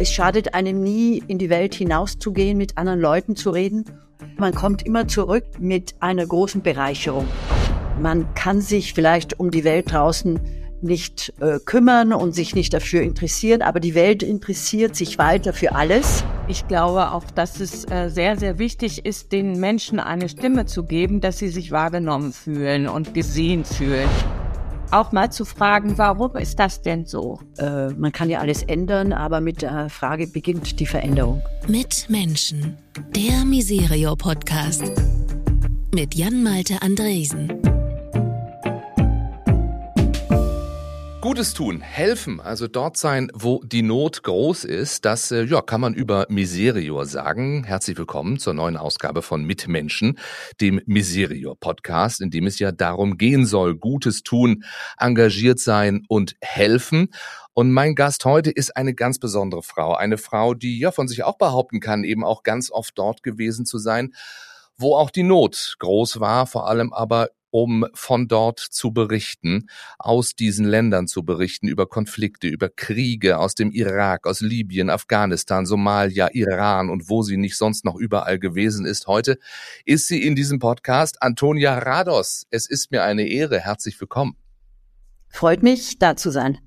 Es schadet einem nie, in die Welt hinauszugehen, mit anderen Leuten zu reden. Man kommt immer zurück mit einer großen Bereicherung. Man kann sich vielleicht um die Welt draußen nicht äh, kümmern und sich nicht dafür interessieren, aber die Welt interessiert sich weiter für alles. Ich glaube auch, dass es äh, sehr, sehr wichtig ist, den Menschen eine Stimme zu geben, dass sie sich wahrgenommen fühlen und gesehen fühlen auch mal zu fragen, warum ist das denn so? Äh, man kann ja alles ändern, aber mit der Frage beginnt die Veränderung. Mit Menschen. Der Miserio-Podcast. Mit Jan-Malte Andresen. Gutes tun, helfen, also dort sein, wo die Not groß ist, das äh, ja, kann man über Miserior sagen. Herzlich willkommen zur neuen Ausgabe von Mitmenschen, dem Miserior Podcast, in dem es ja darum gehen soll, Gutes tun, engagiert sein und helfen. Und mein Gast heute ist eine ganz besondere Frau, eine Frau, die ja von sich auch behaupten kann, eben auch ganz oft dort gewesen zu sein, wo auch die Not groß war, vor allem aber um von dort zu berichten, aus diesen Ländern zu berichten, über Konflikte, über Kriege aus dem Irak, aus Libyen, Afghanistan, Somalia, Iran und wo sie nicht sonst noch überall gewesen ist. Heute ist sie in diesem Podcast Antonia Rados. Es ist mir eine Ehre. Herzlich willkommen. Freut mich, da zu sein.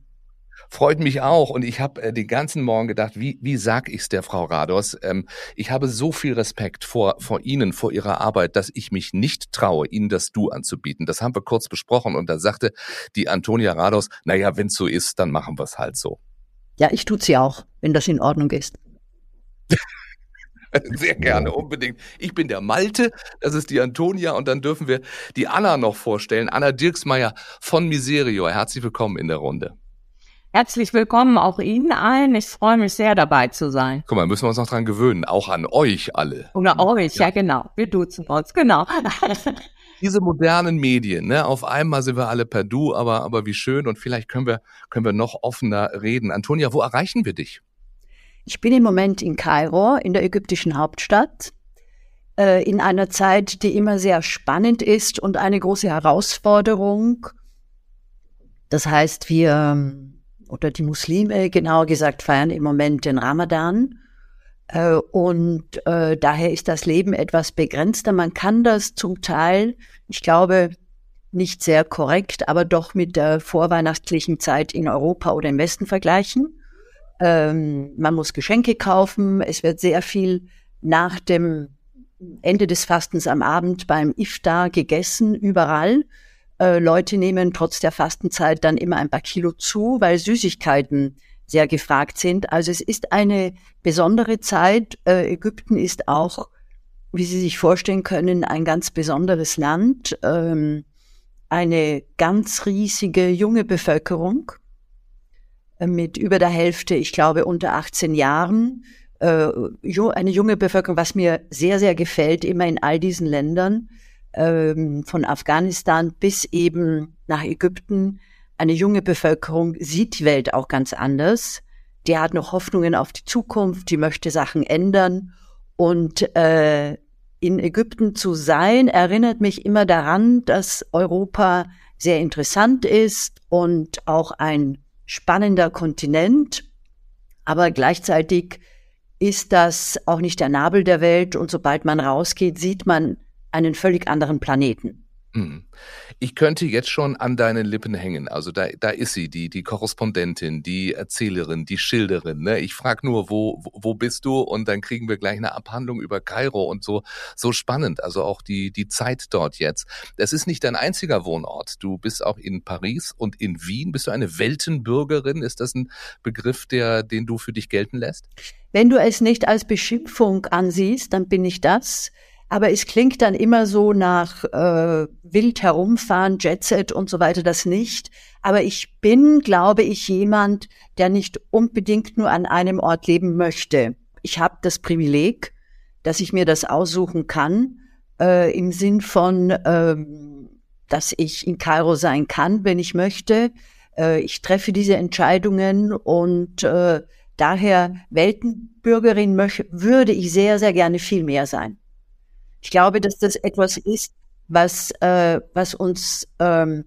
Freut mich auch. Und ich habe äh, den ganzen Morgen gedacht, wie, wie sag ich's der Frau Rados? Ähm, ich habe so viel Respekt vor, vor Ihnen, vor Ihrer Arbeit, dass ich mich nicht traue, Ihnen das Du anzubieten. Das haben wir kurz besprochen und da sagte die Antonia Rados, naja, wenn's so ist, dann machen wir's halt so. Ja, ich tut's ja auch, wenn das in Ordnung ist. Sehr gerne, unbedingt. Ich bin der Malte, das ist die Antonia und dann dürfen wir die Anna noch vorstellen. Anna Dirksmeier von Miserio. Herzlich willkommen in der Runde. Herzlich willkommen auch Ihnen allen. Ich freue mich sehr dabei zu sein. Guck mal, müssen wir uns noch dran gewöhnen, auch an euch alle. Oder euch, ja, ja genau. Wir duzen uns, genau. Diese modernen Medien, ne, auf einmal sind wir alle per Du, aber, aber wie schön und vielleicht können wir, können wir noch offener reden. Antonia, wo erreichen wir dich? Ich bin im Moment in Kairo, in der ägyptischen Hauptstadt, äh, in einer Zeit, die immer sehr spannend ist und eine große Herausforderung. Das heißt, wir oder die Muslime genauer gesagt feiern im Moment den Ramadan. Äh, und äh, daher ist das Leben etwas begrenzter. Man kann das zum Teil, ich glaube, nicht sehr korrekt, aber doch mit der vorweihnachtlichen Zeit in Europa oder im Westen vergleichen. Ähm, man muss Geschenke kaufen. Es wird sehr viel nach dem Ende des Fastens am Abend beim Iftar gegessen, überall. Äh, Leute nehmen trotz der Fastenzeit dann immer ein paar Kilo zu, weil Süßigkeiten sehr gefragt sind. Also es ist eine besondere Zeit. Äh, Ägypten ist auch, wie Sie sich vorstellen können, ein ganz besonderes Land. Ähm, eine ganz riesige junge Bevölkerung äh, mit über der Hälfte, ich glaube, unter 18 Jahren. Eine junge Bevölkerung, was mir sehr, sehr gefällt, immer in all diesen Ländern ähm, von Afghanistan bis eben nach Ägypten. Eine junge Bevölkerung sieht die Welt auch ganz anders. Die hat noch Hoffnungen auf die Zukunft, die möchte Sachen ändern. Und äh, in Ägypten zu sein, erinnert mich immer daran, dass Europa sehr interessant ist und auch ein spannender Kontinent. Aber gleichzeitig ist das auch nicht der Nabel der Welt. Und sobald man rausgeht, sieht man einen völlig anderen Planeten. Hm. Ich könnte jetzt schon an deinen Lippen hängen. Also da, da ist sie, die, die Korrespondentin, die Erzählerin, die Schilderin. Ne? Ich frage nur, wo, wo bist du? Und dann kriegen wir gleich eine Abhandlung über Kairo und so, so spannend. Also auch die, die Zeit dort jetzt. Es ist nicht dein einziger Wohnort. Du bist auch in Paris und in Wien. Bist du eine Weltenbürgerin? Ist das ein Begriff, der, den du für dich gelten lässt? Wenn du es nicht als Beschimpfung ansiehst, dann bin ich das aber es klingt dann immer so nach äh, wild herumfahren, Jetset und so weiter, das nicht. Aber ich bin, glaube ich, jemand, der nicht unbedingt nur an einem Ort leben möchte. Ich habe das Privileg, dass ich mir das aussuchen kann, äh, im Sinn von, äh, dass ich in Kairo sein kann, wenn ich möchte. Äh, ich treffe diese Entscheidungen und äh, daher Weltenbürgerin möchte, würde ich sehr, sehr gerne viel mehr sein. Ich glaube, dass das etwas ist, was, äh, was uns ähm,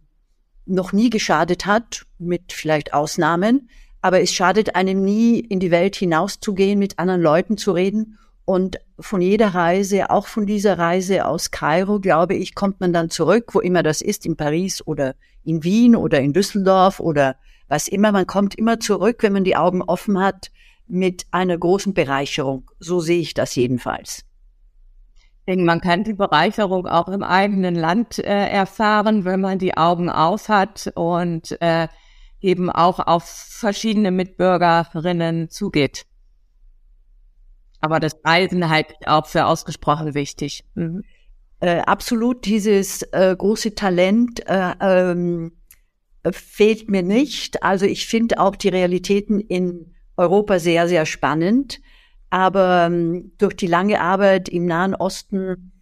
noch nie geschadet hat, mit vielleicht Ausnahmen. aber es schadet einem nie, in die Welt hinauszugehen, mit anderen Leuten zu reden. Und von jeder Reise, auch von dieser Reise aus Kairo, glaube ich, kommt man dann zurück, wo immer das ist, in Paris oder in Wien oder in Düsseldorf oder was immer. Man kommt immer zurück, wenn man die Augen offen hat, mit einer großen Bereicherung. So sehe ich das jedenfalls. Denke, man kann die Bereicherung auch im eigenen Land äh, erfahren, wenn man die Augen auf hat und äh, eben auch auf verschiedene Mitbürgerinnen zugeht. Aber das Reisen halte ich auch für ausgesprochen wichtig. Mhm. Äh, absolut, dieses äh, große Talent äh, ähm, fehlt mir nicht. Also ich finde auch die Realitäten in Europa sehr, sehr spannend. Aber ähm, durch die lange Arbeit im Nahen Osten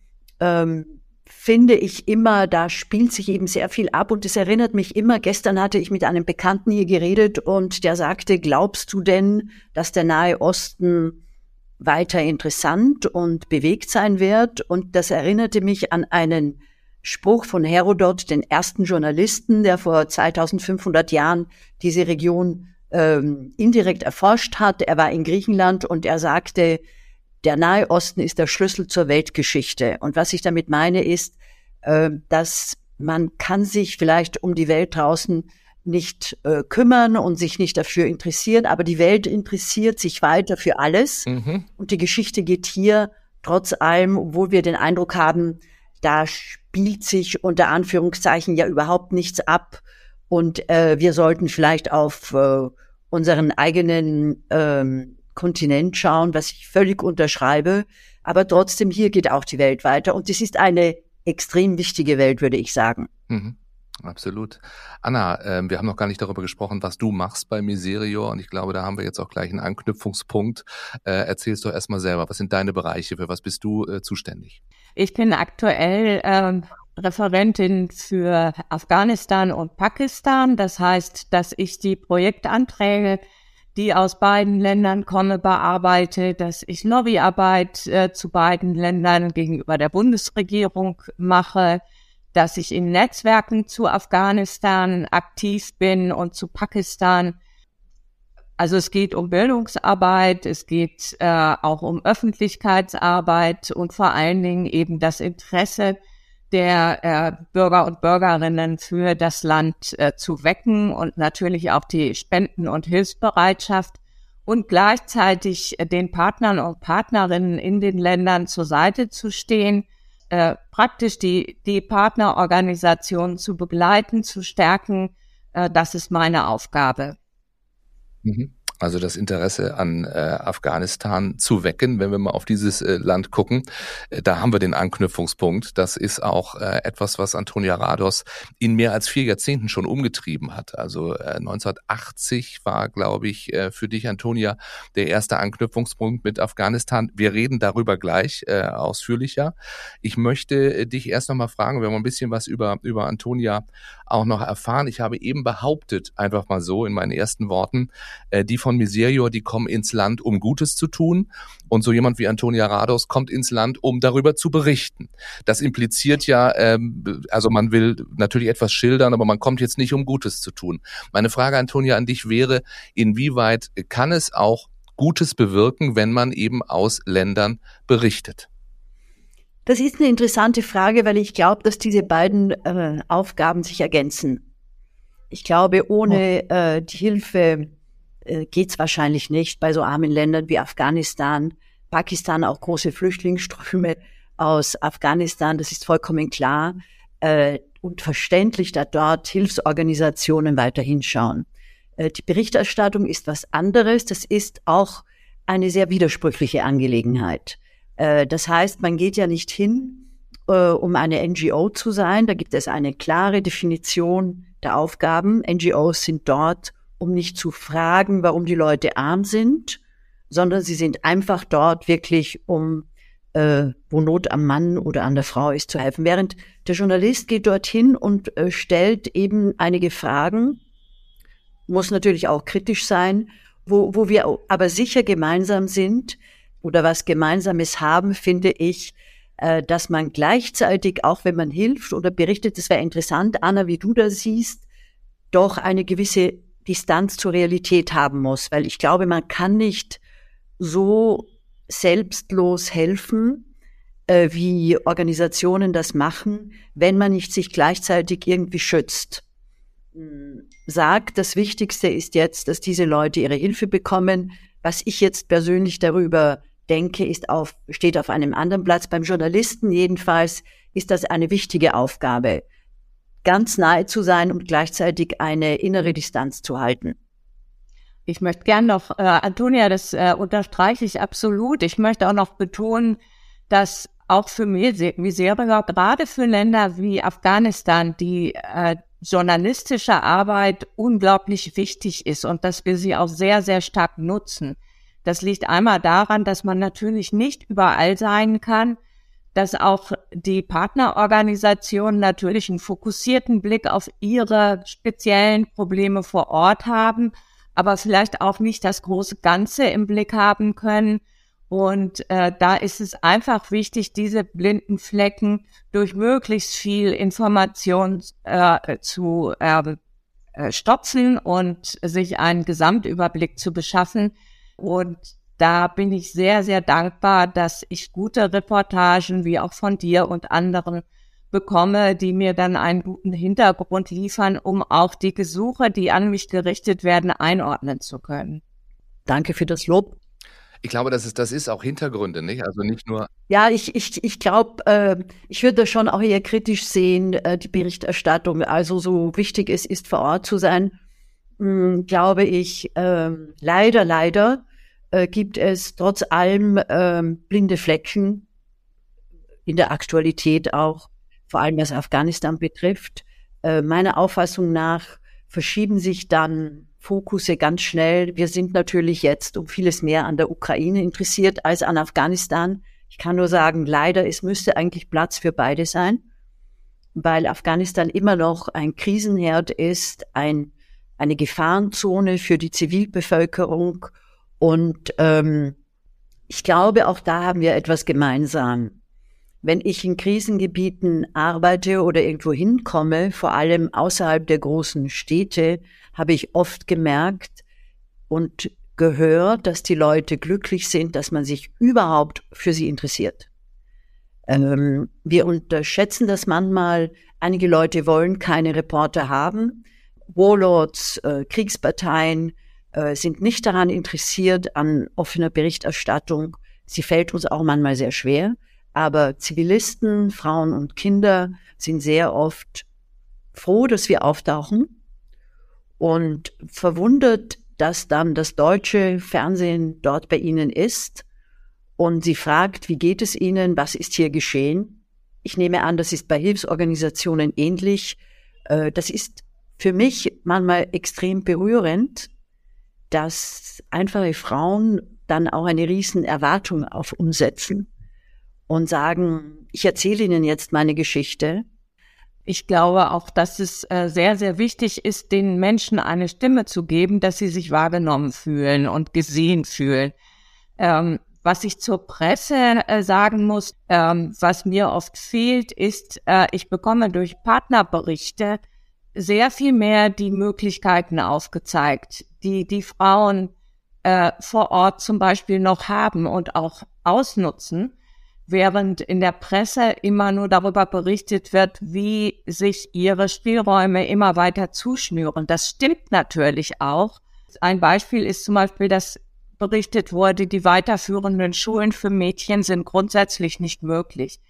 ähm, finde ich immer, da spielt sich eben sehr viel ab und es erinnert mich immer, gestern hatte ich mit einem Bekannten hier geredet und der sagte, glaubst du denn, dass der Nahe Osten weiter interessant und bewegt sein wird? Und das erinnerte mich an einen Spruch von Herodot, den ersten Journalisten, der vor 2500 Jahren diese Region ähm, indirekt erforscht hat. Er war in Griechenland und er sagte, der Nahe Osten ist der Schlüssel zur Weltgeschichte. Und was ich damit meine, ist, äh, dass man kann sich vielleicht um die Welt draußen nicht äh, kümmern und sich nicht dafür interessieren, aber die Welt interessiert sich weiter für alles. Mhm. Und die Geschichte geht hier trotz allem, obwohl wir den Eindruck haben, da spielt sich unter Anführungszeichen ja überhaupt nichts ab. Und äh, wir sollten vielleicht auf äh, unseren eigenen ähm, Kontinent schauen, was ich völlig unterschreibe. Aber trotzdem, hier geht auch die Welt weiter. Und es ist eine extrem wichtige Welt, würde ich sagen. Mhm. Absolut. Anna, äh, wir haben noch gar nicht darüber gesprochen, was du machst bei Miserio und ich glaube, da haben wir jetzt auch gleich einen Anknüpfungspunkt. Äh, erzählst doch erstmal selber, was sind deine Bereiche, für was bist du äh, zuständig? Ich bin aktuell ähm, Referentin für Afghanistan und Pakistan. Das heißt, dass ich die Projektanträge die aus beiden Ländern komme, bearbeite, dass ich Lobbyarbeit äh, zu beiden Ländern gegenüber der Bundesregierung mache, dass ich in Netzwerken zu Afghanistan aktiv bin und zu Pakistan. Also es geht um Bildungsarbeit, es geht äh, auch um Öffentlichkeitsarbeit und vor allen Dingen eben das Interesse der äh, Bürger und Bürgerinnen für das Land äh, zu wecken und natürlich auch die Spenden- und Hilfsbereitschaft und gleichzeitig äh, den Partnern und Partnerinnen in den Ländern zur Seite zu stehen, äh, praktisch die, die Partnerorganisationen zu begleiten, zu stärken. Äh, das ist meine Aufgabe. Mhm also das Interesse an äh, Afghanistan zu wecken, wenn wir mal auf dieses äh, Land gucken. Äh, da haben wir den Anknüpfungspunkt. Das ist auch äh, etwas, was Antonia Rados in mehr als vier Jahrzehnten schon umgetrieben hat. Also äh, 1980 war, glaube ich, äh, für dich, Antonia, der erste Anknüpfungspunkt mit Afghanistan. Wir reden darüber gleich äh, ausführlicher. Ich möchte äh, dich erst noch mal fragen, wir haben ein bisschen was über, über Antonia auch noch erfahren. Ich habe eben behauptet, einfach mal so in meinen ersten Worten, äh, die von Miserior, die kommen ins Land, um Gutes zu tun. Und so jemand wie Antonia Rados kommt ins Land, um darüber zu berichten. Das impliziert ja, ähm, also man will natürlich etwas schildern, aber man kommt jetzt nicht, um Gutes zu tun. Meine Frage, Antonia, an dich wäre, inwieweit kann es auch Gutes bewirken, wenn man eben aus Ländern berichtet? Das ist eine interessante Frage, weil ich glaube, dass diese beiden äh, Aufgaben sich ergänzen. Ich glaube, ohne oh. äh, die Hilfe äh, geht es wahrscheinlich nicht bei so armen Ländern wie Afghanistan, Pakistan auch große Flüchtlingsströme aus Afghanistan, das ist vollkommen klar äh, und verständlich, da dort Hilfsorganisationen weiter hinschauen. Äh, die Berichterstattung ist was anderes, das ist auch eine sehr widersprüchliche Angelegenheit. Äh, das heißt, man geht ja nicht hin, äh, um eine NGO zu sein, da gibt es eine klare Definition der Aufgaben. NGOs sind dort, um nicht zu fragen, warum die Leute arm sind, sondern sie sind einfach dort wirklich, um äh, wo Not am Mann oder an der Frau ist, zu helfen. Während der Journalist geht dorthin und äh, stellt eben einige Fragen, muss natürlich auch kritisch sein, wo, wo wir aber sicher gemeinsam sind oder was Gemeinsames haben, finde ich, äh, dass man gleichzeitig, auch wenn man hilft oder berichtet, das wäre interessant, Anna, wie du das siehst, doch eine gewisse Distanz zur Realität haben muss, weil ich glaube, man kann nicht so selbstlos helfen, äh, wie Organisationen das machen, wenn man nicht sich gleichzeitig irgendwie schützt. Hm, sagt, das Wichtigste ist jetzt, dass diese Leute ihre Hilfe bekommen. Was ich jetzt persönlich darüber denke, ist auf, steht auf einem anderen Platz. Beim Journalisten jedenfalls ist das eine wichtige Aufgabe, ganz nahe zu sein und gleichzeitig eine innere Distanz zu halten. Ich möchte gern noch, äh, Antonia, das äh, unterstreiche ich absolut. Ich möchte auch noch betonen, dass auch für Miseria, gerade für Länder wie Afghanistan, die äh, journalistische Arbeit unglaublich wichtig ist und dass wir sie auch sehr, sehr stark nutzen. Das liegt einmal daran, dass man natürlich nicht überall sein kann, dass auch die Partnerorganisationen natürlich einen fokussierten Blick auf ihre speziellen Probleme vor Ort haben, aber vielleicht auch nicht das große Ganze im Blick haben können. Und äh, da ist es einfach wichtig, diese blinden Flecken durch möglichst viel Information äh, zu äh, äh, stopfen und sich einen Gesamtüberblick zu beschaffen. Und da bin ich sehr, sehr dankbar, dass ich gute Reportagen wie auch von dir und anderen bekomme, die mir dann einen guten Hintergrund liefern, um auch die Gesuche, die an mich gerichtet werden, einordnen zu können. Danke für das Lob. Ich glaube, das ist, das ist auch Hintergründe, nicht? Also nicht nur. Ja, ich, ich, ich glaube, äh, ich würde schon auch eher kritisch sehen, äh, die Berichterstattung. Also so wichtig es ist, vor Ort zu sein, mh, hm, glaube ich, äh, leider, leider äh, gibt es trotz allem äh, blinde Flecken in der Aktualität auch, vor allem was Afghanistan betrifft. Äh, meiner Auffassung nach verschieben sich dann Fokusse ganz schnell. Wir sind natürlich jetzt um vieles mehr an der Ukraine interessiert als an Afghanistan. Ich kann nur sagen, leider, es müsste eigentlich Platz für beide sein, weil Afghanistan immer noch ein Krisenherd ist, ein, eine Gefahrenzone für die Zivilbevölkerung. Und ähm, ich glaube, auch da haben wir etwas gemeinsam. Wenn ich in Krisengebieten arbeite oder irgendwo hinkomme, vor allem außerhalb der großen Städte, habe ich oft gemerkt und gehört, dass die Leute glücklich sind, dass man sich überhaupt für sie interessiert. Ähm, wir unterschätzen das manchmal. Einige Leute wollen keine Reporter haben. Warlords, äh, Kriegsparteien äh, sind nicht daran interessiert an offener Berichterstattung. Sie fällt uns auch manchmal sehr schwer. Aber Zivilisten, Frauen und Kinder sind sehr oft froh, dass wir auftauchen und verwundert, dass dann das deutsche Fernsehen dort bei Ihnen ist und sie fragt, wie geht es Ihnen, was ist hier geschehen? Ich nehme an, das ist bei Hilfsorganisationen ähnlich. Äh, das ist für mich manchmal extrem berührend, dass einfache Frauen dann auch eine riesen Erwartung auf uns setzen und sagen, ich erzähle Ihnen jetzt meine Geschichte ich glaube auch, dass es äh, sehr, sehr wichtig ist, den Menschen eine Stimme zu geben, dass sie sich wahrgenommen fühlen und gesehen fühlen. Ähm, was ich zur Presse äh, sagen muss, ähm, was mir oft fehlt, ist, äh, ich bekomme durch Partnerberichte sehr viel mehr die Möglichkeiten aufgezeigt, die die Frauen äh, vor Ort zum Beispiel noch haben und auch ausnutzen während in der Presse immer nur darüber berichtet wird, wie sich ihre Spielräume immer weiter zuschnüren. Das stimmt natürlich auch. Ein Beispiel ist zum Beispiel, dass berichtet wurde, die weiterführenden Schulen für Mädchen sind grundsätzlich nicht möglich.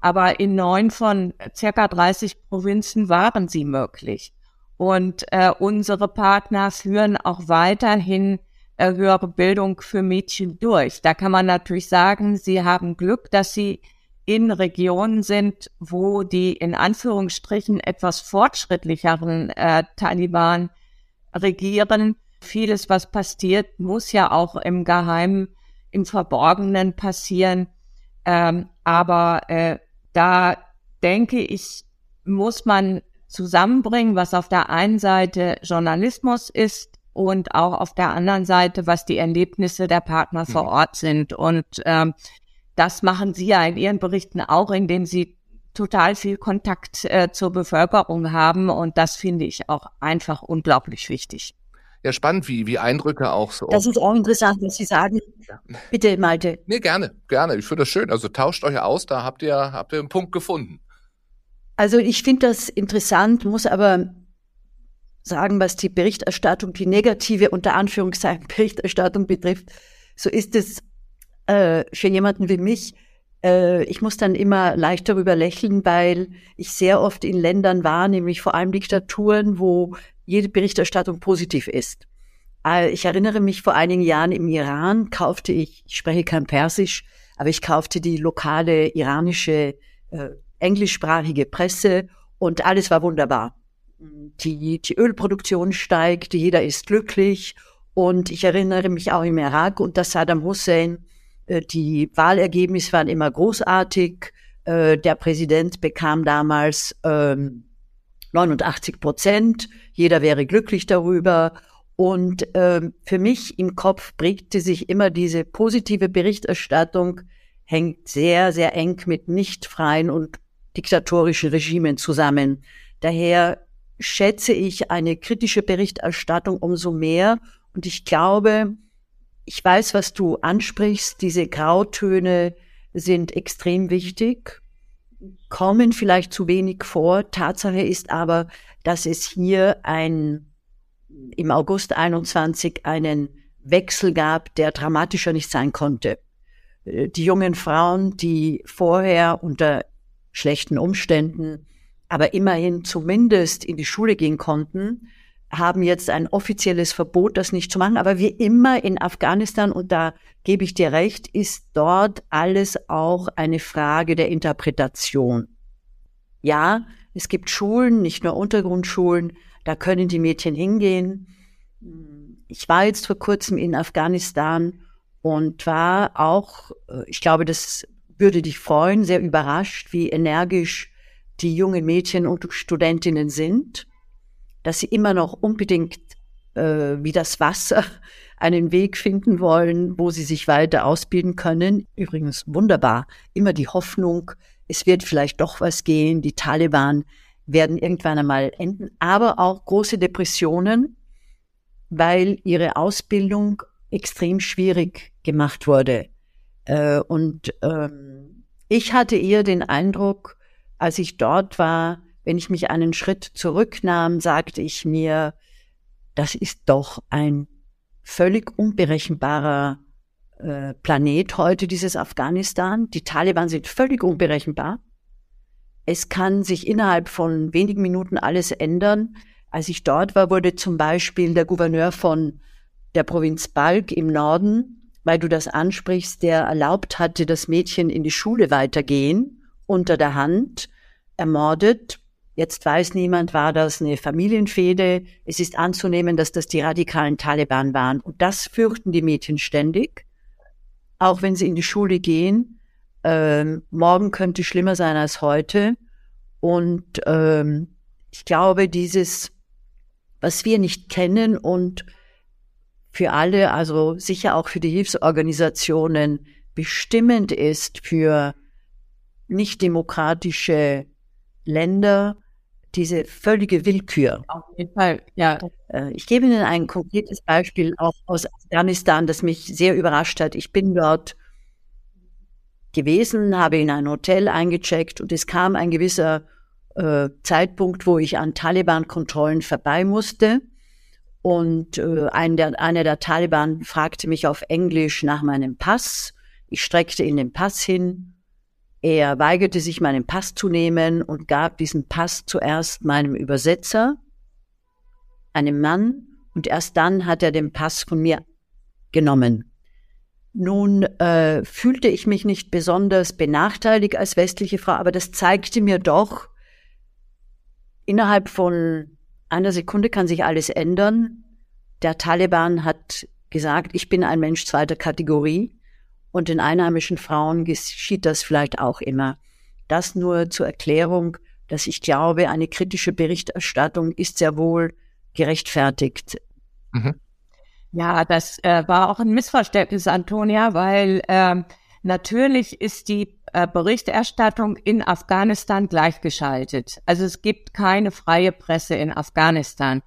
Aber in neun von circa 30 Provinzen waren sie möglich. Und äh, unsere Partner führen auch weiterhin äh, höhere Bildung für Mädchen durch. Da kann man natürlich sagen, sie haben Glück, dass sie in Regionen sind, wo die in Anführungsstrichen etwas fortschrittlicheren äh, Taliban regieren. Vieles, was passiert, muss ja auch im Geheimen, im Verborgenen passieren. Ähm, aber äh, da denke ich, muss man zusammenbringen, was auf der einen Seite Journalismus ist, und auch auf der anderen Seite, was die Erlebnisse der Partner vor mhm. Ort sind. Und ähm, das machen Sie ja in Ihren Berichten auch, indem Sie total viel Kontakt äh, zur Bevölkerung haben. Und das finde ich auch einfach unglaublich wichtig. Ja, spannend, wie, wie Eindrücke auch so. Das ist auch interessant, was Sie sagen. Bitte, Malte. Nee, gerne, gerne. Ich finde das schön. Also tauscht euch aus, da habt ihr, habt ihr einen Punkt gefunden. Also ich finde das interessant, muss aber sagen, was die Berichterstattung, die negative unter Anführungszeichen Berichterstattung betrifft, so ist es äh, für jemanden wie mich, äh, ich muss dann immer leicht darüber lächeln, weil ich sehr oft in Ländern war, nämlich vor allem Diktaturen, wo jede Berichterstattung positiv ist. Äh, ich erinnere mich vor einigen Jahren im Iran kaufte ich, ich spreche kein Persisch, aber ich kaufte die lokale iranische äh, englischsprachige Presse und alles war wunderbar. Die, die Ölproduktion steigt, jeder ist glücklich und ich erinnere mich auch im Irak unter Saddam Hussein, äh, die Wahlergebnisse waren immer großartig. Äh, der Präsident bekam damals ähm, 89 Prozent. Jeder wäre glücklich darüber. Und ähm, für mich im Kopf prägte sich immer diese positive Berichterstattung, hängt sehr, sehr eng mit nicht freien und diktatorischen Regimen zusammen. Daher schätze ich eine kritische Berichterstattung umso mehr. Und ich glaube, ich weiß, was du ansprichst. Diese Grautöne sind extrem wichtig, kommen vielleicht zu wenig vor. Tatsache ist aber, dass es hier ein, im August 21 einen Wechsel gab, der dramatischer nicht sein konnte. Äh, die jungen Frauen, die vorher unter schlechten Umständen, aber immerhin zumindest in die Schule gehen konnten, haben jetzt ein offizielles Verbot, das nicht zu machen. Aber wie immer in Afghanistan, und da gebe ich dir recht, ist dort alles auch eine Frage der Interpretation. Ja, es gibt Schulen, nicht nur Untergrundschulen, da können die Mädchen hingehen. Ich war jetzt vor kurzem in Afghanistan und war auch, äh, ich glaube, das würde dich freuen, sehr überrascht, wie energisch die jungen Mädchen und Studentinnen sind, dass sie immer noch unbedingt äh, wie das Wasser einen Weg finden wollen, wo sie sich weiter ausbilden können. Übrigens wunderbar, immer die Hoffnung, es wird vielleicht doch was gehen, die Taliban werden irgendwann einmal enden, aber auch große Depressionen, weil ihre Ausbildung extrem schwierig gemacht wurde. Äh, und ähm, ich hatte eher den Eindruck, als ich dort war, wenn ich mich einen Schritt zurücknahm, sagte ich mir, das ist doch ein völlig unberechenbarer äh, Planet heute, dieses Afghanistan. Die Taliban sind völlig unberechenbar. Es kann sich innerhalb von wenigen Minuten alles ändern. Als ich dort war, wurde zum Beispiel der Gouverneur von der Provinz Balk im Norden weil du das ansprichst, der erlaubt hatte, dass Mädchen in die Schule weitergehen, unter der Hand, ermordet. Jetzt weiß niemand, war das eine Familienfehde. Es ist anzunehmen, dass das die radikalen Taliban waren. Und das fürchten die Mädchen ständig, auch wenn sie in die Schule gehen. Ähm, morgen könnte schlimmer sein als heute. Und ähm, ich glaube, dieses, was wir nicht kennen und für alle, also sicher auch für die Hilfsorganisationen bestimmend ist für nicht demokratische Länder, diese völlige Willkür. Auf jeden Fall, ja. Äh, ich gebe Ihnen ein konkretes Beispiel auch aus Afghanistan, das mich sehr überrascht hat. Ich bin dort gewesen, habe in ein Hotel eingecheckt und es kam ein gewisser äh, Zeitpunkt, wo ich an Taliban-Kontrollen vorbei musste. Und äh, ein der, einer der Taliban fragte mich auf Englisch nach meinem Pass. Ich streckte ihm den Pass hin. Er weigerte sich, meinen Pass zu nehmen und gab diesen Pass zuerst meinem Übersetzer, einem Mann, und erst dann hat er den Pass von mir genommen. Nun äh, fühlte ich mich nicht besonders benachteiligt als westliche Frau, aber das zeigte mir doch, innerhalb von einer Sekunde kann sich alles ändern. Der Taliban hat gesagt, ich bin ein Mensch zweiter Kategorie und den einheimischen Frauen geschieht das vielleicht auch immer. Das nur zur Erklärung, dass ich glaube, eine kritische Berichterstattung ist sehr wohl gerechtfertigt. Mhm. Ja, das äh, war auch ein Missverständnis, Antonia, weil äh, natürlich ist die äh, Berichterstattung in Afghanistan gleichgeschaltet. Also es gibt keine freie Presse in Afghanistan.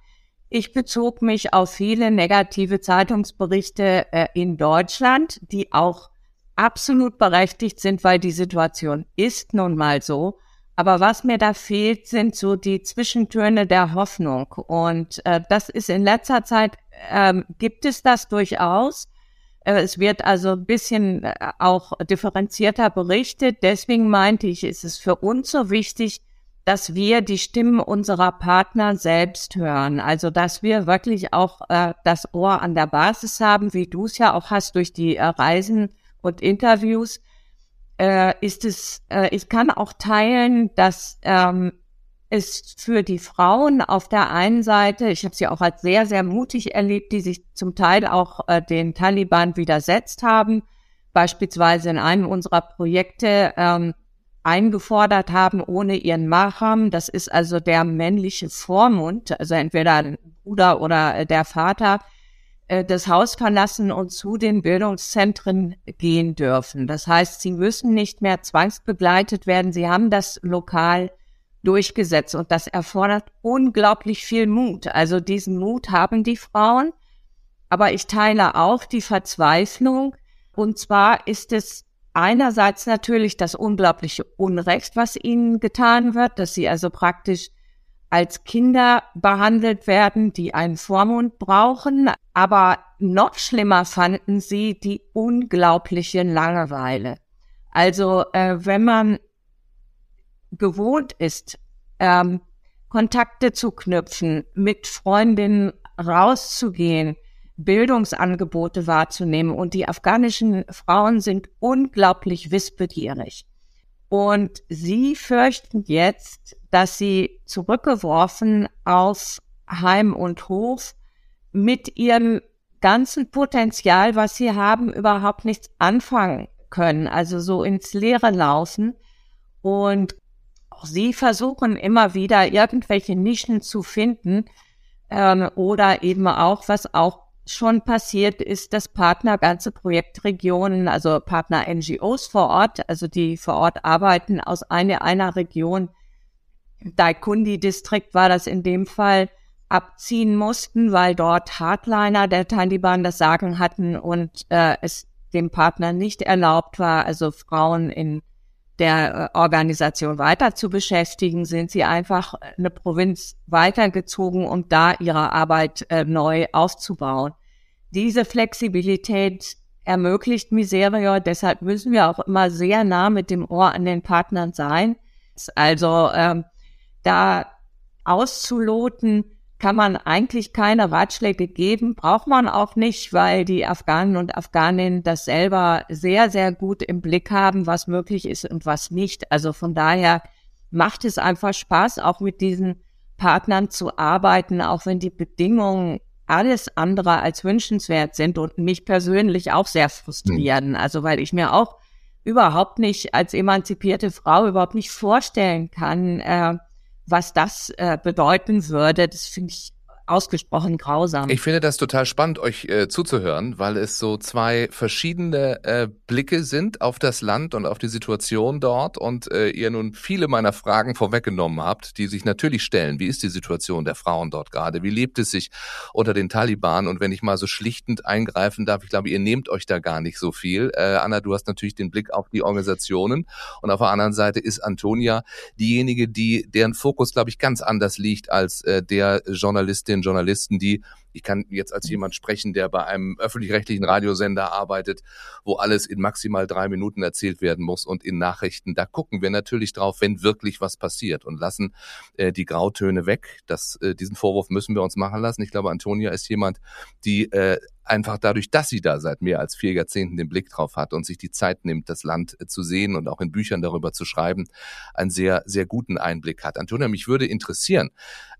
Ich bezog mich auf viele negative Zeitungsberichte äh, in Deutschland, die auch absolut berechtigt sind, weil die Situation ist nun mal so. Aber was mir da fehlt, sind so die Zwischentöne der Hoffnung. Und äh, das ist in letzter Zeit, ähm, gibt es das durchaus. Äh, es wird also ein bisschen äh, auch differenzierter berichtet. Deswegen meinte ich, ist es für uns so wichtig, dass wir die Stimmen unserer Partner selbst hören. Also dass wir wirklich auch äh, das Ohr an der Basis haben, wie du es ja auch hast durch die äh, Reisen und Interviews. Äh, ist es, äh, ich kann auch teilen, dass ähm, es für die Frauen auf der einen Seite, ich habe sie auch als sehr, sehr mutig erlebt, die sich zum Teil auch äh, den Taliban widersetzt haben, beispielsweise in einem unserer Projekte ähm, eingefordert haben ohne ihren Mahram. Das ist also der männliche Vormund, also entweder der Bruder oder äh, der Vater, äh, das Haus verlassen und zu den Bildungszentren gehen dürfen. Das heißt, sie müssen nicht mehr zwangsbegleitet werden. Sie haben das lokal durchgesetzt und das erfordert unglaublich viel Mut. Also diesen Mut haben die Frauen. Aber ich teile auch die Verzweiflung. Und zwar ist es einerseits natürlich das unglaubliche Unrecht, was ihnen getan wird, dass sie also praktisch als Kinder behandelt werden, die einen Vormund brauchen. Aber noch schlimmer fanden sie die unglaubliche Langeweile. Also äh, wenn man gewohnt ist, ähm, Kontakte zu knüpfen, mit Freundinnen rauszugehen, Bildungsangebote wahrzunehmen. Und die afghanischen Frauen sind unglaublich wissbegierig. Und sie fürchten jetzt, dass sie zurückgeworfen auf Heim und Hof mit ihrem ganzen Potenzial, was sie haben, überhaupt nichts anfangen können, also so ins Leere laufen. Und auch sie versuchen immer wieder irgendwelche Nischen zu finden ähm, oder eben auch, was auch schon passiert ist, dass Partner ganze Projektregionen, also Partner NGOs vor Ort, also die vor Ort arbeiten aus einer, einer Region, Daikundi-Distrikt war das in dem Fall, abziehen mussten, weil dort Hardliner der Taliban das Sagen hatten und äh, es dem Partner nicht erlaubt war, also Frauen in der äh, Organisation weiter zu beschäftigen, sind sie einfach eine Provinz weitergezogen, um da ihre Arbeit äh, neu aufzubauen. Diese Flexibilität ermöglicht Miserior, deshalb müssen wir auch immer sehr nah mit dem Ohr an den Partnern sein. Also ähm, da auszuloten, kann man eigentlich keine Ratschläge geben, braucht man auch nicht, weil die Afghanen und Afghaninnen das selber sehr, sehr gut im Blick haben, was möglich ist und was nicht. Also von daher macht es einfach Spaß, auch mit diesen Partnern zu arbeiten, auch wenn die Bedingungen alles andere als wünschenswert sind und mich persönlich auch sehr frustrieren. Also weil ich mir auch überhaupt nicht als emanzipierte Frau überhaupt nicht vorstellen kann, äh, was das äh, bedeuten würde, das finde ich ausgesprochen grausam. Ich finde das total spannend, euch äh, zuzuhören, weil es so zwei verschiedene äh, Blicke sind auf das Land und auf die Situation dort und äh, ihr nun viele meiner Fragen vorweggenommen habt, die sich natürlich stellen. Wie ist die Situation der Frauen dort gerade? Wie lebt es sich unter den Taliban? Und wenn ich mal so schlichtend eingreifen darf, ich glaube, ihr nehmt euch da gar nicht so viel. Äh, Anna, du hast natürlich den Blick auf die Organisationen und auf der anderen Seite ist Antonia diejenige, die deren Fokus, glaube ich, ganz anders liegt als äh, der Journalistin Journalisten, die, ich kann jetzt als jemand sprechen, der bei einem öffentlich-rechtlichen Radiosender arbeitet, wo alles in maximal drei Minuten erzählt werden muss und in Nachrichten, da gucken wir natürlich drauf, wenn wirklich was passiert und lassen äh, die Grautöne weg. Das, äh, diesen Vorwurf müssen wir uns machen lassen. Ich glaube, Antonia ist jemand, die äh, einfach dadurch, dass sie da seit mehr als vier Jahrzehnten den Blick drauf hat und sich die Zeit nimmt, das Land äh, zu sehen und auch in Büchern darüber zu schreiben, einen sehr, sehr guten Einblick hat. Antonia, mich würde interessieren,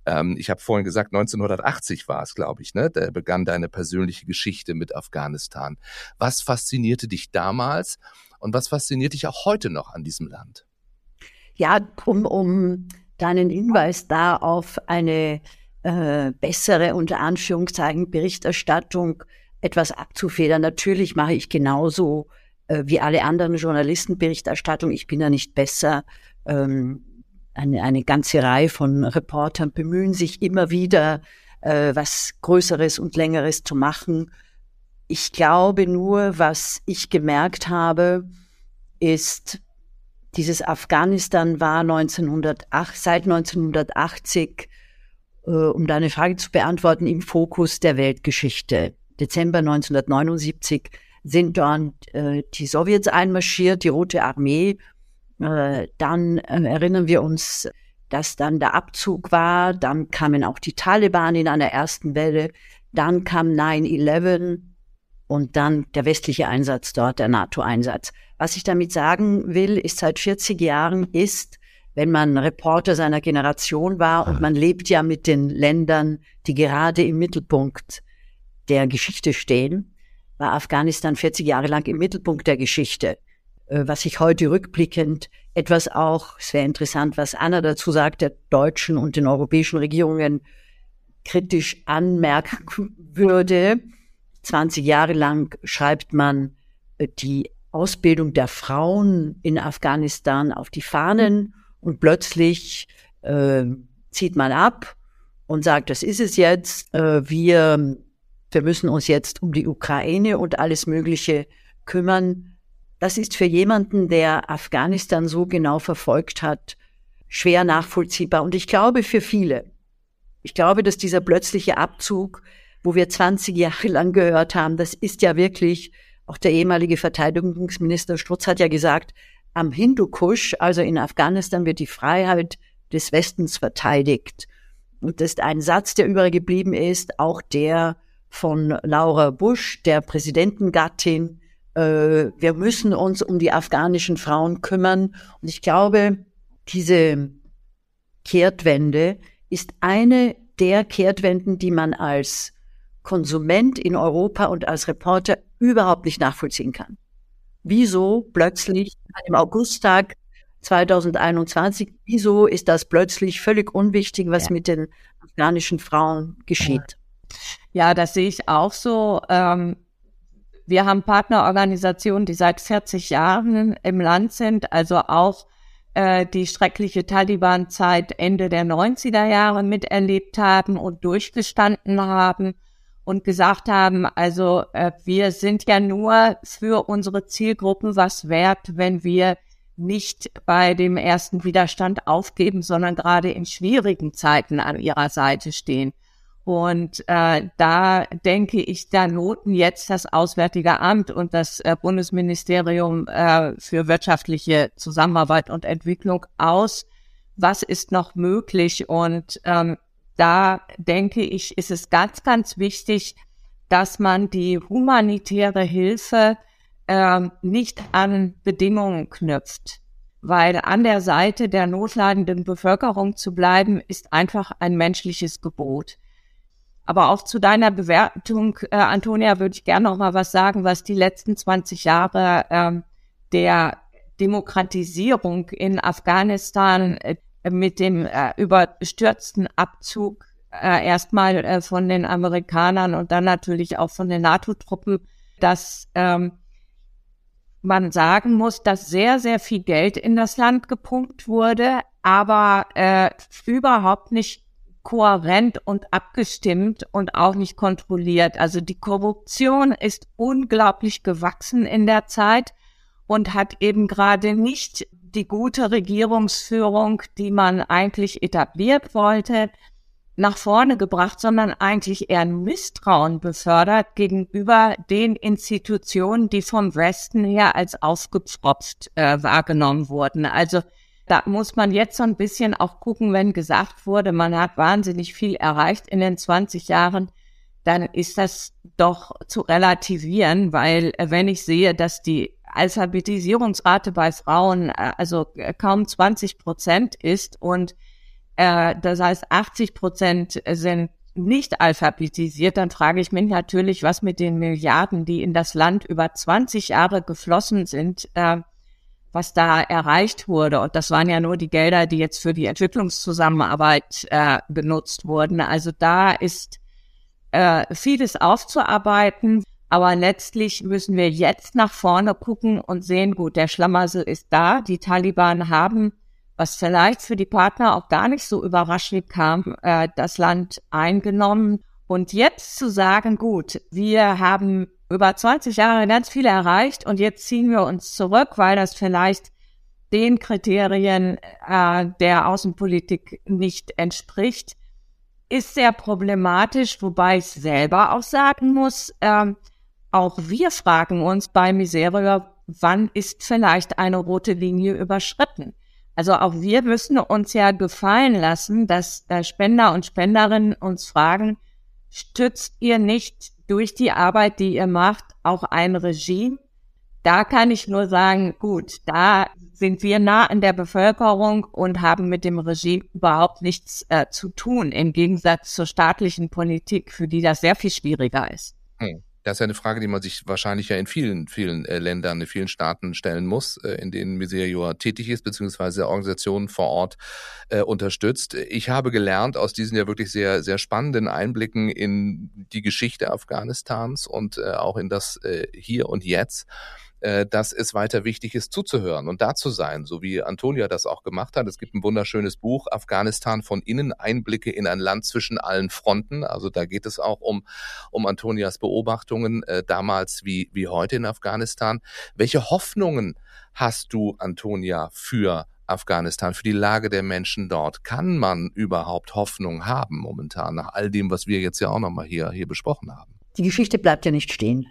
ähm, ich habe vorhin gesagt, 1980 war es, glaube ich, ne? Da begann deine persönliche Geschichte mit Afghanistan. Was faszinierte dich damals und was fasziniert dich auch heute noch an diesem Land? Ja, um, um deinen Hinweis da auf eine äh, bessere, unter Anführungszeichen, Berichterstattung etwas abzufedern. Natürlich mache ich genauso äh, wie alle anderen Journalisten Berichterstattung. Ich bin da nicht besser. Ähm, eine, eine ganze Reihe von Reportern bemühen sich immer wieder, äh, was Größeres und Längeres zu machen. Ich glaube nur, was ich gemerkt habe, ist, dieses Afghanistan war 1908, seit 1980, äh, um deine Frage zu beantworten, im Fokus der Weltgeschichte. Dezember 1979 sind dort äh, die Sowjets einmarschiert, die Rote Armee. Äh, dann äh, erinnern wir uns, dass dann der Abzug war. Dann kamen auch die Taliban in einer ersten Welle. Dann kam 9-11 und dann der westliche Einsatz dort, der NATO-Einsatz. Was ich damit sagen will, ist seit 40 Jahren ist, wenn man Reporter seiner Generation war und man lebt ja mit den Ländern, die gerade im Mittelpunkt der Geschichte stehen, war Afghanistan 40 Jahre lang im Mittelpunkt der Geschichte. Äh, was ich heute rückblickend etwas auch, es wäre interessant, was Anna dazu sagt, der deutschen und den europäischen Regierungen kritisch anmerken würde. 20 Jahre lang schreibt man äh, die Ausbildung der Frauen in Afghanistan auf die Fahnen und plötzlich äh, zieht man ab und sagt, das ist es jetzt, äh, wir, wir müssen uns jetzt um die Ukraine und alles Mögliche kümmern. Das ist für jemanden, der Afghanistan so genau verfolgt hat, schwer nachvollziehbar. Und ich glaube für viele. Ich glaube, dass dieser plötzliche Abzug, wo wir 20 Jahre lang gehört haben, das ist ja wirklich auch der ehemalige Verteidigungsminister Strutz hat ja gesagt, am Hindukusch, also in Afghanistan, wird die Freiheit des Westens verteidigt. Und das ist ein Satz, der übergeblieben ist, auch der von Laura Bush, der Präsidentengattin. Äh, wir müssen uns um die afghanischen Frauen kümmern. Und ich glaube, diese Kehrtwende ist eine der Kehrtwenden, die man als Konsument in Europa und als Reporter überhaupt nicht nachvollziehen kann. Wieso plötzlich im Augusttag 2021, wieso ist das plötzlich völlig unwichtig, was ja. mit den afghanischen Frauen geschieht? Ja, das sehe ich auch so. Ähm, wir haben Partnerorganisationen, die seit 40 Jahren im Land sind, also auch äh, die schreckliche Taliban-Zeit Ende der 90er Jahre miterlebt haben und durchgestanden haben und gesagt haben, also äh, wir sind ja nur für unsere Zielgruppen was wert, wenn wir nicht bei dem ersten Widerstand aufgeben, sondern gerade in schwierigen Zeiten an ihrer Seite stehen. Und äh, da denke ich, da noten jetzt das Auswärtige Amt und das äh, Bundesministerium äh, für wirtschaftliche Zusammenarbeit und Entwicklung aus, was ist noch möglich. Und ähm, da denke ich, ist es ganz, ganz wichtig, dass man die humanitäre Hilfe äh, nicht an Bedingungen knüpft. Weil an der Seite der notleidenden Bevölkerung zu bleiben, ist einfach ein menschliches Gebot. Aber auch zu deiner Bewertung, äh, Antonia, würde ich gerne noch mal was sagen, was die letzten 20 Jahre äh, der Demokratisierung in Afghanistan äh, mit dem äh, überstürzten Abzug äh, erstmal äh, von den Amerikanern und dann natürlich auch von den NATO-Truppen, dass ähm, man sagen muss, dass sehr, sehr viel Geld in das Land gepumpt wurde, aber äh, überhaupt nicht kohärent und abgestimmt und auch nicht kontrolliert. Also die Korruption ist unglaublich gewachsen in der Zeit und hat eben gerade nicht die gute Regierungsführung, die man eigentlich etabliert wollte, nach vorne gebracht, sondern eigentlich eher ein Misstrauen befördert gegenüber den Institutionen, die vom Westen her als aufgepfropft äh, wahrgenommen wurden. Also da muss man jetzt so ein bisschen auch gucken, wenn gesagt wurde, man hat wahnsinnig viel erreicht in den 20 Jahren, dann ist das doch zu relativieren, weil äh, wenn ich sehe, dass die Alphabetisierungsrate bei Frauen äh, also äh, kaum 20 Prozent ist und äh, das heißt 80 Prozent sind nicht alphabetisiert, dann frage ich mich natürlich, was mit den Milliarden, die in das Land über 20 Jahre geflossen sind, äh, was da erreicht wurde. Und das waren ja nur die Gelder, die jetzt für die Entwicklungszusammenarbeit äh, benutzt wurden. Also da ist äh, vieles aufzuarbeiten. Aber letztlich müssen wir jetzt nach vorne gucken und sehen, gut, der Schlamassel ist da. Die Taliban haben was vielleicht für die Partner auch gar nicht so überraschend kam, äh, das Land eingenommen. Und jetzt zu sagen, gut, wir haben über 20 Jahre ganz viel erreicht und jetzt ziehen wir uns zurück, weil das vielleicht den Kriterien äh, der Außenpolitik nicht entspricht, ist sehr problematisch, wobei ich selber auch sagen muss, äh, auch wir fragen uns bei Miseria, wann ist vielleicht eine rote Linie überschritten? Also auch wir müssen uns ja gefallen lassen, dass äh, Spender und Spenderinnen uns fragen, stützt ihr nicht durch die Arbeit, die ihr macht, auch ein Regime? Da kann ich nur sagen, gut, da sind wir nah an der Bevölkerung und haben mit dem Regime überhaupt nichts äh, zu tun, im Gegensatz zur staatlichen Politik, für die das sehr viel schwieriger ist. Hm. Das ist ja eine Frage, die man sich wahrscheinlich ja in vielen, vielen äh, Ländern, in vielen Staaten stellen muss, äh, in denen Miserior tätig ist, beziehungsweise Organisationen vor Ort äh, unterstützt. Ich habe gelernt aus diesen ja wirklich sehr, sehr spannenden Einblicken in die Geschichte Afghanistans und äh, auch in das äh, Hier und Jetzt, äh, dass es weiter wichtig ist, zuzuhören und da zu sein, so wie Antonia das auch gemacht hat. Es gibt ein wunderschönes Buch, Afghanistan von innen, Einblicke in ein Land zwischen allen Fronten. Also da geht es auch um, um Antonias Beobachtungen äh, damals wie, wie heute in Afghanistan. Welche Hoffnungen hast du, Antonia, für Afghanistan, für die Lage der Menschen dort? Kann man überhaupt Hoffnung haben momentan nach all dem, was wir jetzt ja auch nochmal hier, hier besprochen haben? Die Geschichte bleibt ja nicht stehen.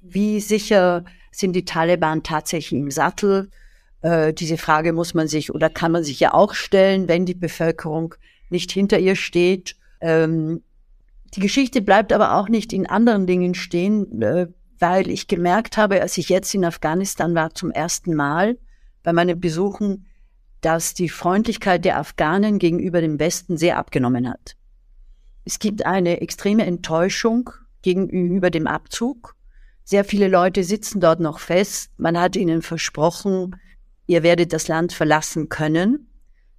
Wie sicher sind die Taliban tatsächlich im Sattel? Äh, diese Frage muss man sich oder kann man sich ja auch stellen, wenn die Bevölkerung nicht hinter ihr steht. Ähm, die Geschichte bleibt aber auch nicht in anderen Dingen stehen, äh, weil ich gemerkt habe, als ich jetzt in Afghanistan war zum ersten Mal bei meinen Besuchen, dass die Freundlichkeit der Afghanen gegenüber dem Westen sehr abgenommen hat. Es gibt eine extreme Enttäuschung gegenüber dem Abzug. Sehr viele Leute sitzen dort noch fest. Man hat ihnen versprochen, ihr werdet das Land verlassen können.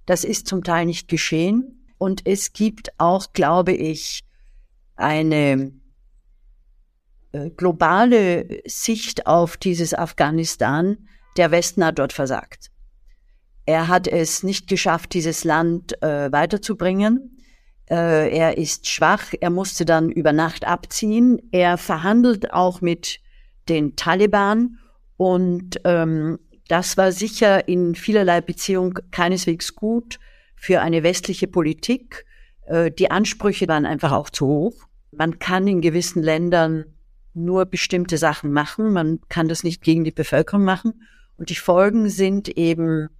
Das ist zum Teil nicht geschehen. Und es gibt auch, glaube ich, eine äh, globale Sicht auf dieses Afghanistan. Der Westen hat dort versagt. Er hat es nicht geschafft, dieses Land äh, weiterzubringen. Äh, er ist schwach. Er musste dann über Nacht abziehen. Er verhandelt auch mit den Taliban. Und ähm, das war sicher in vielerlei Beziehung keineswegs gut für eine westliche Politik. Äh, die Ansprüche waren einfach auch zu hoch. Man kann in gewissen Ländern nur bestimmte Sachen machen. Man kann das nicht gegen die Bevölkerung machen. Und die Folgen sind eben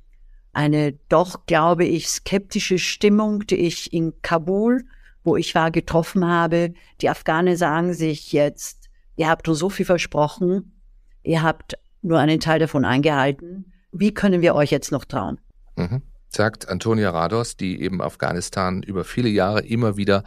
eine doch, glaube ich, skeptische Stimmung, die ich in Kabul, wo ich war, getroffen habe. Die Afghanen sagen sich jetzt, ihr habt uns so viel versprochen, ihr habt nur einen Teil davon eingehalten. Wie können wir euch jetzt noch trauen? Mhm sagt Antonia Rados, die eben Afghanistan über viele Jahre immer wieder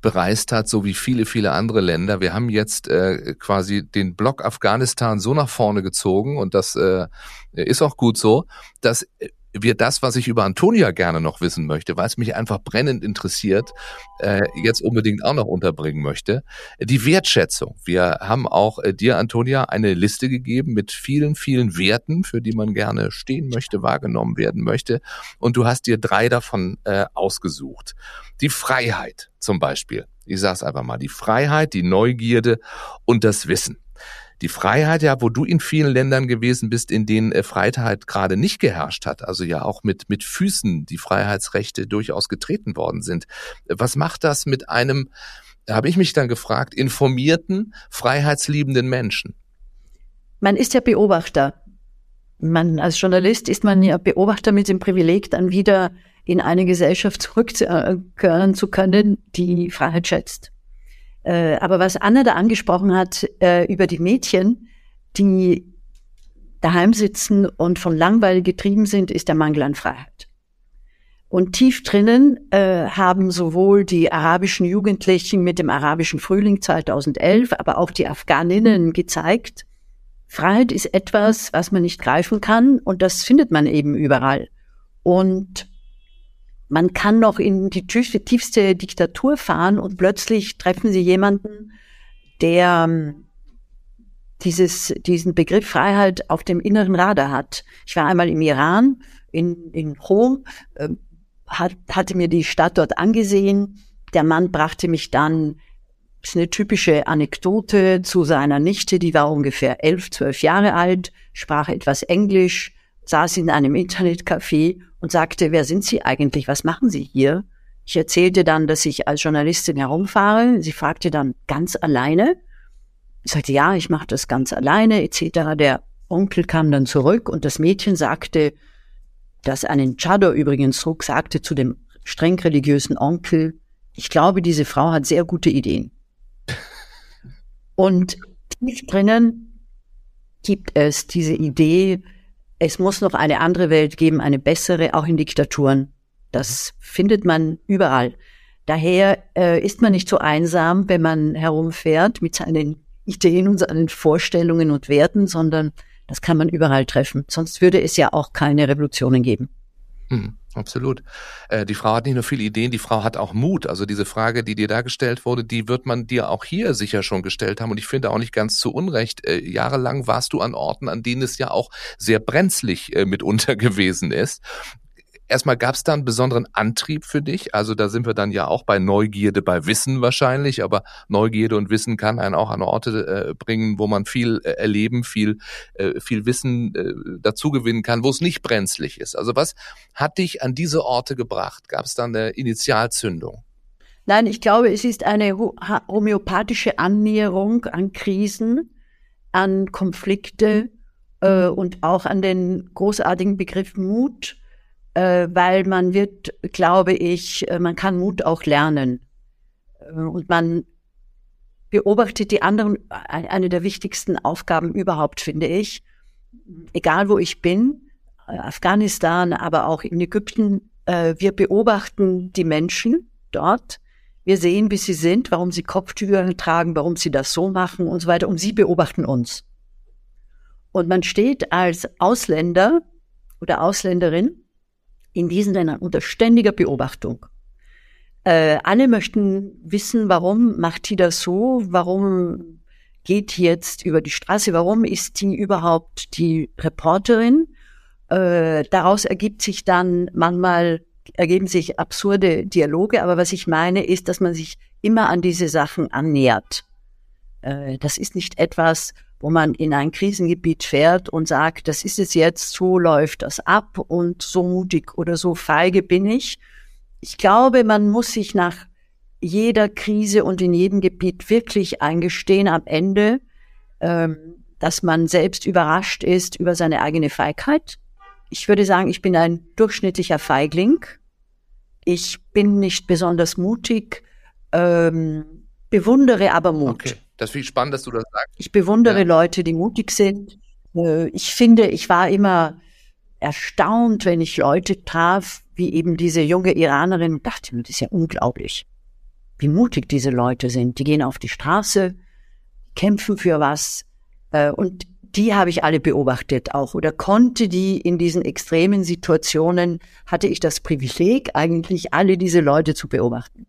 bereist hat, so wie viele, viele andere Länder. Wir haben jetzt äh, quasi den Block Afghanistan so nach vorne gezogen und das äh, ist auch gut so, dass wir das, was ich über Antonia gerne noch wissen möchte, weil es mich einfach brennend interessiert, äh, jetzt unbedingt auch noch unterbringen möchte. Die Wertschätzung. Wir haben auch äh, dir, Antonia, eine Liste gegeben mit vielen, vielen Werten, für die man gerne stehen möchte, wahrgenommen werden möchte. Und du hast dir drei davon äh, ausgesucht. Die Freiheit zum Beispiel. Ich sag's einfach mal. Die Freiheit, die Neugierde und das Wissen die Freiheit, ja, wo du in vielen Ländern gewesen bist, in denen äh, Freiheit gerade nicht geherrscht hat, also ja auch mit, mit Füßen die Freiheitsrechte durchaus getreten worden sind. Was macht das mit einem, habe ich mich dann gefragt, informierten, freiheitsliebenden Menschen? Man ist ja Beobachter. Man, als Journalist ist man ja Beobachter mit dem Privileg, dann wieder in eine Gesellschaft zurückkehren zu können, die Freiheit schätzt. Äh, aber was Anna da angesprochen hat äh, über die Mädchen, die daheim sitzen und von Langweil getrieben sind, ist der Mangel an Freiheit. Und tief drinnen äh, haben sowohl die arabischen Jugendlichen mit dem arabischen Frühling 2011, aber auch die Afghaninnen gezeigt, Freiheit ist etwas, was man nicht greifen kann und das findet man eben überall. Und man kann noch in die tiefste Diktatur fahren und plötzlich treffen sie jemanden, der, dieses, diesen Begriff Freiheit auf dem inneren Radar hat. Ich war einmal im Iran, in, in Rom, äh, hat, hatte mir die Stadt dort angesehen. Der Mann brachte mich dann, das ist eine typische Anekdote, zu seiner Nichte, die war ungefähr elf, zwölf Jahre alt, sprach etwas Englisch, saß in einem Internetcafé und sagte, wer sind Sie eigentlich? Was machen Sie hier? Ich erzählte dann, dass ich als Journalistin herumfahre. Sie fragte dann ganz alleine. Ich sagte, ja, ich mache das ganz alleine, etc. Der Onkel kam dann zurück und das Mädchen sagte, dass einen Chador übrigens trug, sagte zu dem streng religiösen Onkel, ich glaube, diese Frau hat sehr gute Ideen. Und tief drinnen gibt es diese Idee, es muss noch eine andere Welt geben, eine bessere, auch in Diktaturen. Das findet man überall. Daher äh, ist man nicht so einsam, wenn man herumfährt mit seinen Ideen und seinen Vorstellungen und Werten, sondern das kann man überall treffen. Sonst würde es ja auch keine Revolutionen geben. Hm, absolut. Äh, die Frau hat nicht nur viele Ideen, die Frau hat auch Mut. Also diese Frage, die dir da gestellt wurde, die wird man dir auch hier sicher schon gestellt haben. Und ich finde auch nicht ganz zu Unrecht. Äh, jahrelang warst du an Orten, an denen es ja auch sehr brenzlig äh, mitunter gewesen ist. Erstmal gab es da einen besonderen Antrieb für dich. Also da sind wir dann ja auch bei Neugierde, bei Wissen wahrscheinlich. Aber Neugierde und Wissen kann einen auch an Orte äh, bringen, wo man viel äh, erleben, viel, äh, viel Wissen äh, dazu kann, wo es nicht brenzlig ist. Also was hat dich an diese Orte gebracht? Gab es da eine Initialzündung? Nein, ich glaube, es ist eine homöopathische Annäherung an Krisen, an Konflikte äh, und auch an den großartigen Begriff Mut äh, weil man wird, glaube ich, äh, man kann Mut auch lernen. Äh, und man beobachtet die anderen, eine der wichtigsten Aufgaben überhaupt, finde ich. Egal wo ich bin, Afghanistan, aber auch in Ägypten, wir beobachten die Menschen dort. Wir sehen, wie sie sind, warum sie Kopftücher tragen, warum sie das so machen und so weiter. Und sie beobachten uns. Und man steht als Ausländer oder Ausländerin in diesen Ländern unter ständiger Beobachtung. Äh, alle möchten wissen, warum macht die das so? Warum geht die jetzt über die Straße? Warum ist die überhaupt die Reporterin? Äh, daraus ergibt sich dann manchmal ergeben sich absurde Dialoge, aber was ich meine, ist, dass man sich immer an diese Sachen annähert. Äh, das ist nicht etwas, wo man in ein Krisengebiet fährt und sagt, das ist es jetzt, so läuft das ab und so mutig oder so feige bin ich. Ich glaube, man muss sich nach jeder Krise und in jedem Gebiet wirklich eingestehen am Ende, ähm, dass man selbst überrascht ist über seine eigene Feigheit. Ich würde sagen, ich bin ein durchschnittlicher Feigling. Ich bin nicht besonders mutig, ähm, bewundere aber Mut. Okay. Das finde ich spannend, dass du das sagst. Ich bewundere ja. Leute, die mutig sind. Äh, ich finde, ich war immer erstaunt, wenn ich Leute traf, wie eben diese junge Iranerin, und dachte mir, das ist ja unglaublich, wie mutig diese Leute sind. Die gehen auf die Straße, kämpfen für was. Äh, und die habe ich alle beobachtet auch oder konnte die in diesen extremen Situationen, hatte ich das Privileg, eigentlich alle diese Leute zu beobachten.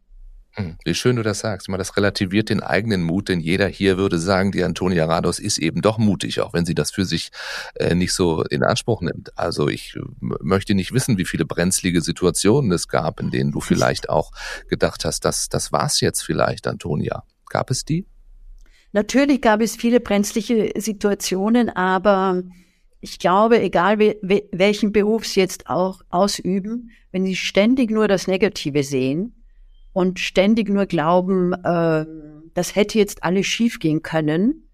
Hm, wie schön du das sagst. Das relativiert den eigenen Mut, denn jeder hier würde sagen, die Antonia Rados ist eben doch mutig, auch wenn sie das für sich äh, nicht so in Anspruch nimmt. Also ich äh, möchte nicht wissen, wie viele brenzlige Situationen es gab, in denen du vielleicht auch gedacht hast, das, das war's jetzt vielleicht, Antonia. Gab es die? Natürlich gab es viele brenzliche Situationen, aber ich glaube, egal welchen Beruf sie jetzt auch ausüben, wenn sie ständig nur das Negative sehen, und ständig nur glauben, äh, das hätte jetzt alles schiefgehen können,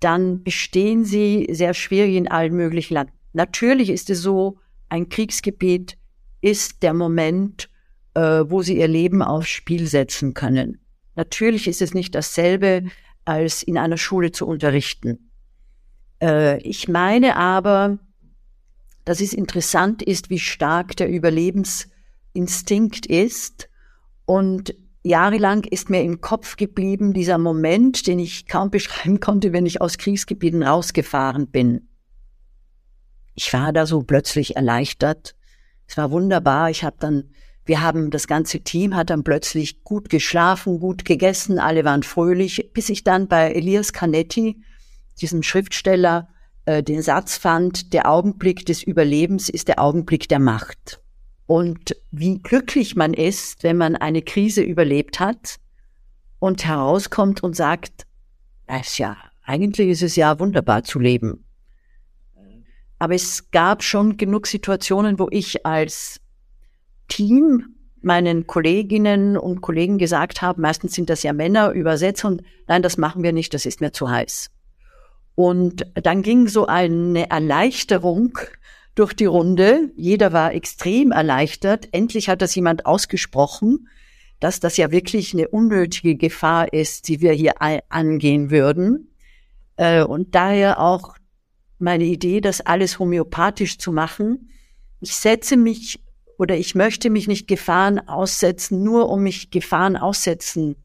dann bestehen sie sehr schwierig in allen möglichen Land. Natürlich ist es so, ein Kriegsgebiet ist der Moment, äh, wo sie ihr Leben aufs Spiel setzen können. Natürlich ist es nicht dasselbe, als in einer Schule zu unterrichten. Äh, ich meine aber, dass es interessant ist, wie stark der Überlebensinstinkt ist und jahrelang ist mir im Kopf geblieben dieser Moment, den ich kaum beschreiben konnte, wenn ich aus Kriegsgebieten rausgefahren bin. Ich war da so plötzlich erleichtert. Es war wunderbar. Ich habe dann, wir haben das ganze Team hat dann plötzlich gut geschlafen, gut gegessen, alle waren fröhlich, bis ich dann bei Elias Canetti diesem Schriftsteller äh, den Satz fand, der Augenblick des Überlebens ist der Augenblick der Macht. Und wie glücklich man ist, wenn man eine Krise überlebt hat und herauskommt und sagt, es ja, eigentlich ist es ja wunderbar zu leben. Aber es gab schon genug Situationen, wo ich als Team meinen Kolleginnen und Kollegen gesagt habe, meistens sind das ja Männer, Übersetzer und nein, das machen wir nicht, das ist mir zu heiß. Und dann ging so eine Erleichterung durch die Runde. Jeder war extrem erleichtert. Endlich hat das jemand ausgesprochen, dass das ja wirklich eine unnötige Gefahr ist, die wir hier angehen würden. Äh, und daher auch meine Idee, das alles homöopathisch zu machen. Ich setze mich oder ich möchte mich nicht Gefahren aussetzen, nur um mich Gefahren aussetzen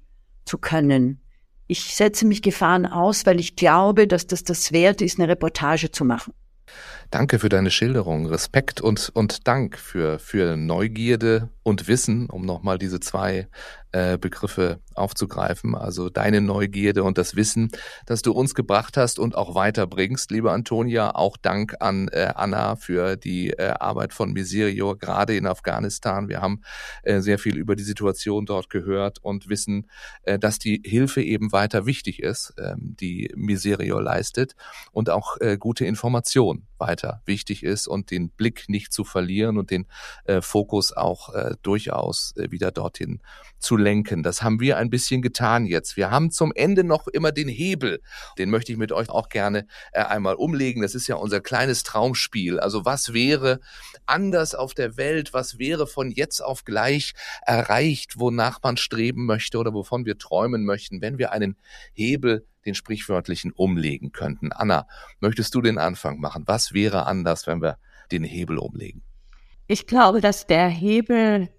zu können. Ich setze mich Gefahren aus, weil ich glaube, dass das das wert ist, eine Reportage zu machen. Danke für deine Schilderung. Respekt und, und Dank für, für Neugierde und Wissen, um nochmal diese zwei äh, Begriffe aufzugreifen. Also deine Neugierde und das Wissen, das du uns gebracht hast und auch weiterbringst. Liebe Antonia, auch Dank an äh, Anna für die äh, Arbeit von Miserio, gerade in Afghanistan. Wir haben äh, sehr viel über die Situation dort gehört und wissen, äh, dass die Hilfe eben weiter wichtig ist, äh, die Miserio leistet und auch äh, gute Information weiter wichtig ist und den Blick nicht zu verlieren und den äh, Fokus auch äh, durchaus äh, wieder dorthin zu lenken. Das haben wir ein bisschen getan jetzt. Wir haben zum Ende noch immer den Hebel. Den möchte ich mit euch auch gerne äh, einmal umlegen. Das ist ja unser kleines Traumspiel. Also was wäre anders auf der Welt? Was wäre von jetzt auf gleich erreicht, wonach man streben möchte oder wovon wir träumen möchten, wenn wir einen Hebel den sprichwörtlichen umlegen könnten. Anna, möchtest du den Anfang machen? Was wäre anders, wenn wir den Hebel umlegen? Ich glaube, dass der Hebel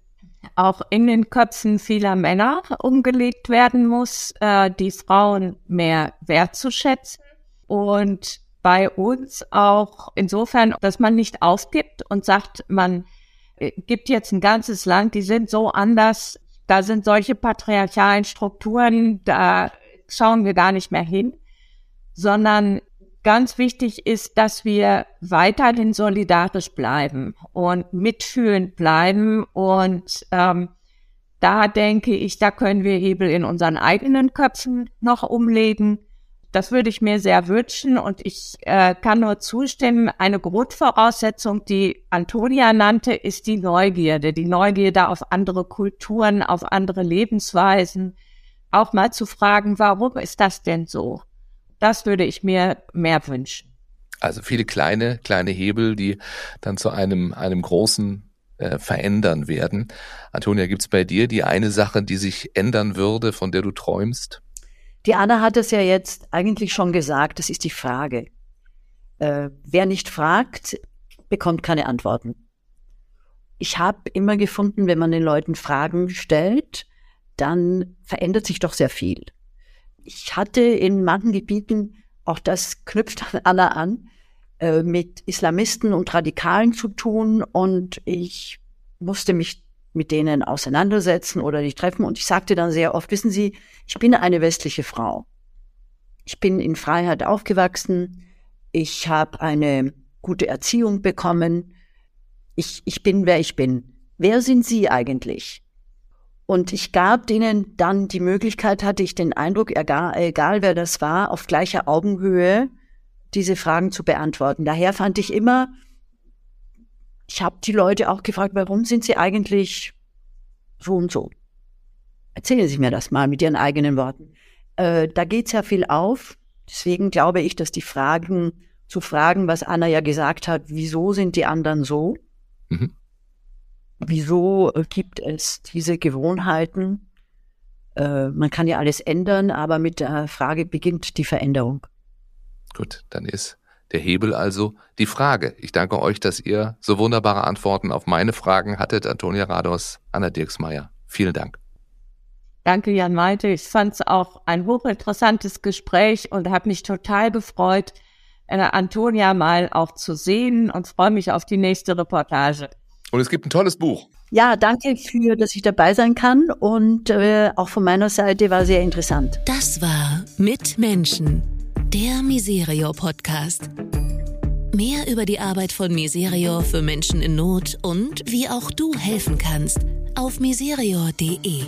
auch in den Köpfen vieler Männer umgelegt werden muss, äh, die Frauen mehr wertzuschätzen und bei uns auch insofern, dass man nicht aufgibt und sagt, man äh, gibt jetzt ein ganzes Land, die sind so anders, da sind solche patriarchalen Strukturen, da schauen wir gar nicht mehr hin, sondern ganz wichtig ist, dass wir weiterhin solidarisch bleiben und mitfühlend bleiben. Und ähm, da denke ich, da können wir Hebel in unseren eigenen Köpfen noch umlegen. Das würde ich mir sehr wünschen und ich äh, kann nur zustimmen. Eine Grundvoraussetzung, die Antonia nannte, ist die Neugierde. Die Neugierde auf andere Kulturen, auf andere Lebensweisen. Auch mal zu fragen, warum ist das denn so? Das würde ich mir mehr wünschen. Also viele kleine, kleine Hebel, die dann zu einem, einem großen äh, verändern werden. Antonia, gibt's bei dir die eine Sache, die sich ändern würde, von der du träumst? Die Anna hat es ja jetzt eigentlich schon gesagt, das ist die Frage. Äh, wer nicht fragt, bekommt keine Antworten. Ich habe immer gefunden, wenn man den Leuten Fragen stellt, dann verändert sich doch sehr viel ich hatte in manchen Gebieten, auch das knüpft an Anna an, äh, mit Islamisten und Radikalen zu tun und ich musste mich mit denen auseinandersetzen oder die treffen und ich sagte dann sehr oft, wissen Sie, ich bin eine westliche Frau. Ich bin in Freiheit aufgewachsen. Ich habe eine gute Erziehung bekommen. Ich, ich bin, wer ich bin. Wer sind Sie eigentlich? Und ich gab denen dann die Möglichkeit, hatte ich den Eindruck, egal, egal wer das war, auf gleicher Augenhöhe diese Fragen zu beantworten. Daher fand ich immer, ich habe die Leute auch gefragt, warum sind sie eigentlich so und so? Erzählen Sie mir das mal mit Ihren eigenen Worten. Äh, da geht sehr viel auf. Deswegen glaube ich, dass die Fragen zu fragen, was Anna ja gesagt hat, wieso sind die anderen so? Mhm wieso äh, gibt es diese Gewohnheiten? Äh, man kann ja alles ändern, aber mit der Frage beginnt die Veränderung. Gut, dann ist der Hebel also die Frage. Ich danke euch, dass ihr so wunderbare Antworten auf meine Fragen hattet. Antonia Rados, Anna Dirksmeier. Vielen Dank. Danke, Jan Malte. Ich fand es auch ein hochinteressantes Gespräch und habe mich total gefreut, äh, Antonia mal auch zu sehen und freue mich auf die nächste Reportage. Und es gibt ein tolles Buch. Ja, danke für, dass ich dabei sein kann und äh, auch von meiner Seite war sehr interessant. Das war Mit Menschen, der Miserio Podcast. Mehr über die Arbeit von Miserio für Menschen in Not und wie auch du helfen kannst auf miserio.de.